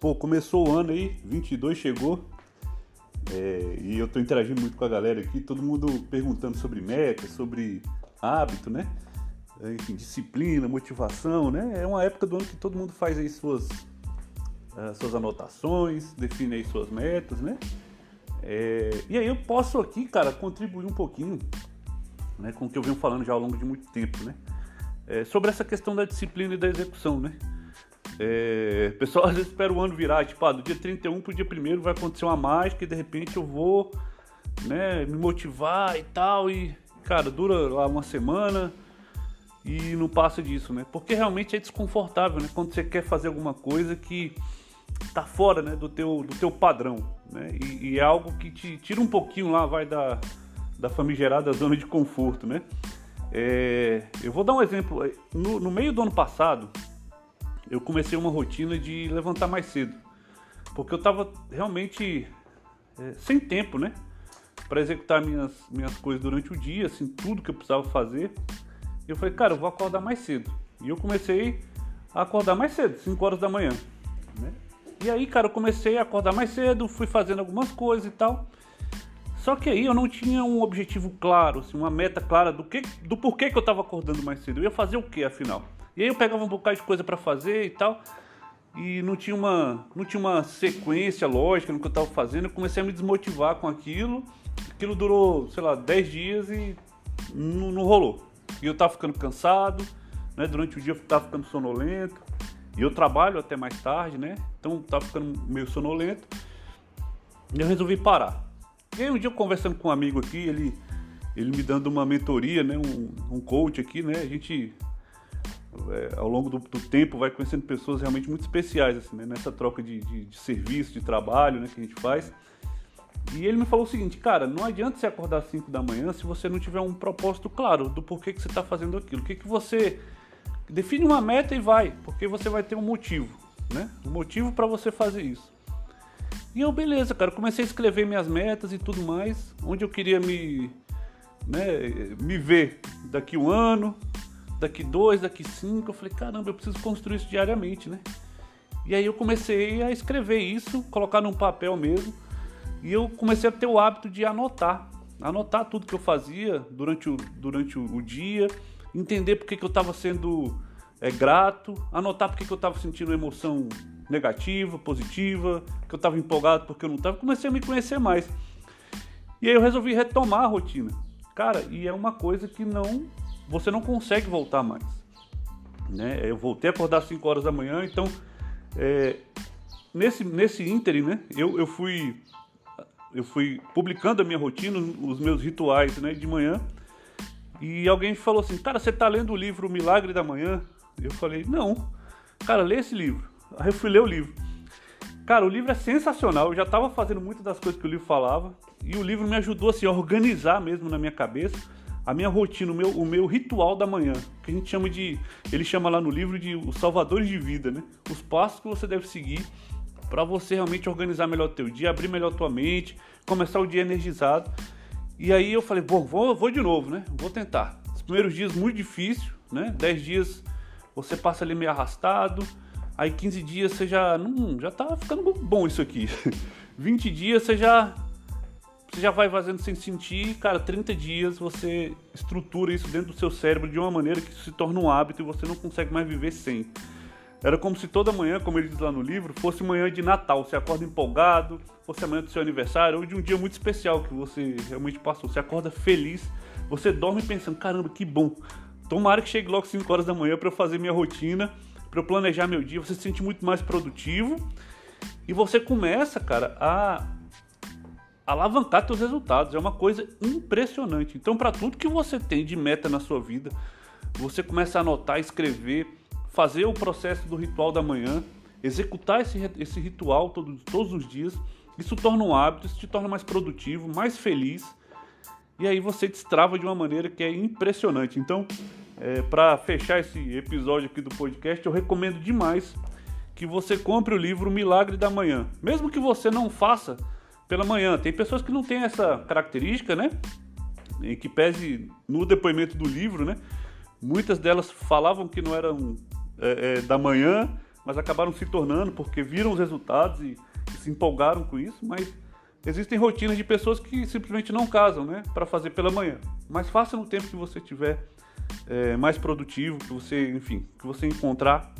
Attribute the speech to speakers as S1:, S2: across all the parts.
S1: Pô, começou o ano aí, 22 chegou. É, e eu tô interagindo muito com a galera aqui, todo mundo perguntando sobre metas, sobre hábito, né? Enfim, disciplina, motivação, né? É uma época do ano que todo mundo faz aí suas, uh, suas anotações, define aí suas metas, né? É, e aí eu posso aqui, cara, contribuir um pouquinho né, com o que eu venho falando já ao longo de muito tempo, né? É, sobre essa questão da disciplina e da execução, né? É, pessoal às vezes espera o ano virar, tipo, ah, do dia 31 pro dia 1 vai acontecer uma mágica e de repente eu vou né, me motivar e tal. E, cara, dura lá uma semana e não passa disso, né? Porque realmente é desconfortável, né? Quando você quer fazer alguma coisa que tá fora né, do, teu, do teu padrão, né? E, e é algo que te tira um pouquinho lá, vai da, da famigerada zona de conforto, né? É, eu vou dar um exemplo. No, no meio do ano passado, eu comecei uma rotina de levantar mais cedo. Porque eu estava realmente é, sem tempo, né? Para executar minhas, minhas coisas durante o dia, assim, tudo que eu precisava fazer. Eu falei, cara, eu vou acordar mais cedo. E eu comecei a acordar mais cedo, 5 horas da manhã. Né? E aí, cara, eu comecei a acordar mais cedo, fui fazendo algumas coisas e tal. Só que aí eu não tinha um objetivo claro, assim, uma meta clara do, que, do porquê que eu estava acordando mais cedo. Eu ia fazer o que afinal? E aí eu pegava um bocado de coisa para fazer e tal, e não tinha uma, não tinha uma sequência lógica no que eu estava fazendo. Eu comecei a me desmotivar com aquilo. Aquilo durou, sei lá, 10 dias e não, não rolou. E eu estava ficando cansado, né? Durante o dia eu estava ficando sonolento. E eu trabalho até mais tarde, né? Então estava ficando meio sonolento. E eu resolvi parar. E aí um dia eu conversando com um amigo aqui, ele, ele me dando uma mentoria, né? Um, um coach aqui, né? A gente é, ao longo do, do, tempo vai conhecendo pessoas realmente muito especiais assim, né? nessa troca de, de, de, serviço, de trabalho né? que a gente faz. E ele me falou o seguinte, cara, não adianta você acordar às 5 da manhã se você não tiver um propósito claro do porquê que você está fazendo aquilo. O que, que você. Define uma meta e vai, porque você vai ter um motivo, né? Um motivo para você fazer isso. E eu, beleza, cara, comecei a escrever minhas metas e tudo mais, onde eu queria me, né, me ver daqui um ano, daqui dois, daqui cinco. Eu falei, caramba, eu preciso construir isso diariamente, né? E aí eu comecei a escrever isso, colocar num papel mesmo. E eu comecei a ter o hábito de anotar. Anotar tudo que eu fazia durante o, durante o, o dia, entender porque que eu estava sendo é, grato, anotar porque que eu estava sentindo emoção negativa, positiva, que eu estava empolgado porque eu não estava. Comecei a me conhecer mais. E aí eu resolvi retomar a rotina. Cara, e é uma coisa que não você não consegue voltar mais. Né? Eu voltei a acordar às 5 horas da manhã, então é, nesse, nesse ínterim, né, eu, eu, fui, eu fui publicando a minha rotina, os meus rituais né, de manhã, e alguém falou assim, cara, você está lendo o livro Milagre da Manhã? Eu falei, não, cara, lê esse livro. Aí eu fui ler o livro. Cara, o livro é sensacional, eu já estava fazendo muitas das coisas que o livro falava, e o livro me ajudou assim, a organizar mesmo na minha cabeça a minha rotina, o meu, o meu ritual da manhã, que a gente chama de, ele chama lá no livro de os salvadores de vida, né? Os passos que você deve seguir para você realmente organizar melhor o teu dia, abrir melhor a tua mente, começar o dia energizado. E aí eu falei, bom, vou, vou de novo, né? Vou tentar. Os primeiros dias muito difícil, né? 10 dias você passa ali meio arrastado, aí 15 dias você já, não, já tá ficando bom isso aqui. 20 dias você já você já vai fazendo sem sentir, cara, 30 dias você estrutura isso dentro do seu cérebro de uma maneira que se torna um hábito e você não consegue mais viver sem. Era como se toda manhã, como ele diz lá no livro, fosse manhã de Natal. Você acorda empolgado, fosse amanhã do seu aniversário ou de um dia muito especial que você realmente passou. Você acorda feliz, você dorme pensando: caramba, que bom. Tomara que chegue logo 5 horas da manhã para eu fazer minha rotina, para eu planejar meu dia. Você se sente muito mais produtivo e você começa, cara, a alavancar seus resultados. É uma coisa impressionante. Então, para tudo que você tem de meta na sua vida, você começa a anotar, escrever, fazer o processo do ritual da manhã, executar esse, esse ritual todos, todos os dias. Isso torna um hábito, isso te torna mais produtivo, mais feliz. E aí você destrava de uma maneira que é impressionante. Então, é, para fechar esse episódio aqui do podcast, eu recomendo demais que você compre o livro Milagre da Manhã. Mesmo que você não faça pela manhã. Tem pessoas que não têm essa característica, né? Em que pese no depoimento do livro, né? Muitas delas falavam que não eram é, é, da manhã, mas acabaram se tornando porque viram os resultados e, e se empolgaram com isso, mas existem rotinas de pessoas que simplesmente não casam, né, para fazer pela manhã. Mas faça no tempo que você tiver é, mais produtivo, que você, enfim, que você encontrar,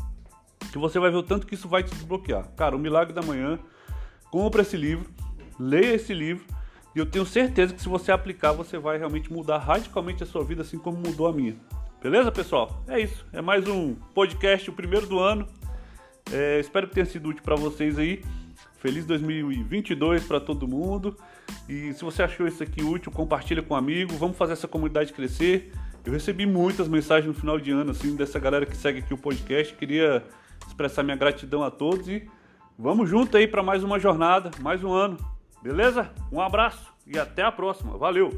S1: que você vai ver o tanto que isso vai te desbloquear. Cara, o Milagre da Manhã, compra esse livro, leia esse livro e eu tenho certeza que se você aplicar, você vai realmente mudar radicalmente a sua vida, assim como mudou a minha. Beleza, pessoal? É isso. É mais um podcast, o primeiro do ano. É, espero que tenha sido útil para vocês aí. Feliz 2022 para todo mundo. E se você achou isso aqui útil, compartilha com um amigo. Vamos fazer essa comunidade crescer. Eu recebi muitas mensagens no final de ano assim dessa galera que segue aqui o podcast. Queria expressar minha gratidão a todos e vamos junto aí para mais uma jornada, mais um ano. Beleza? Um abraço e até a próxima. Valeu.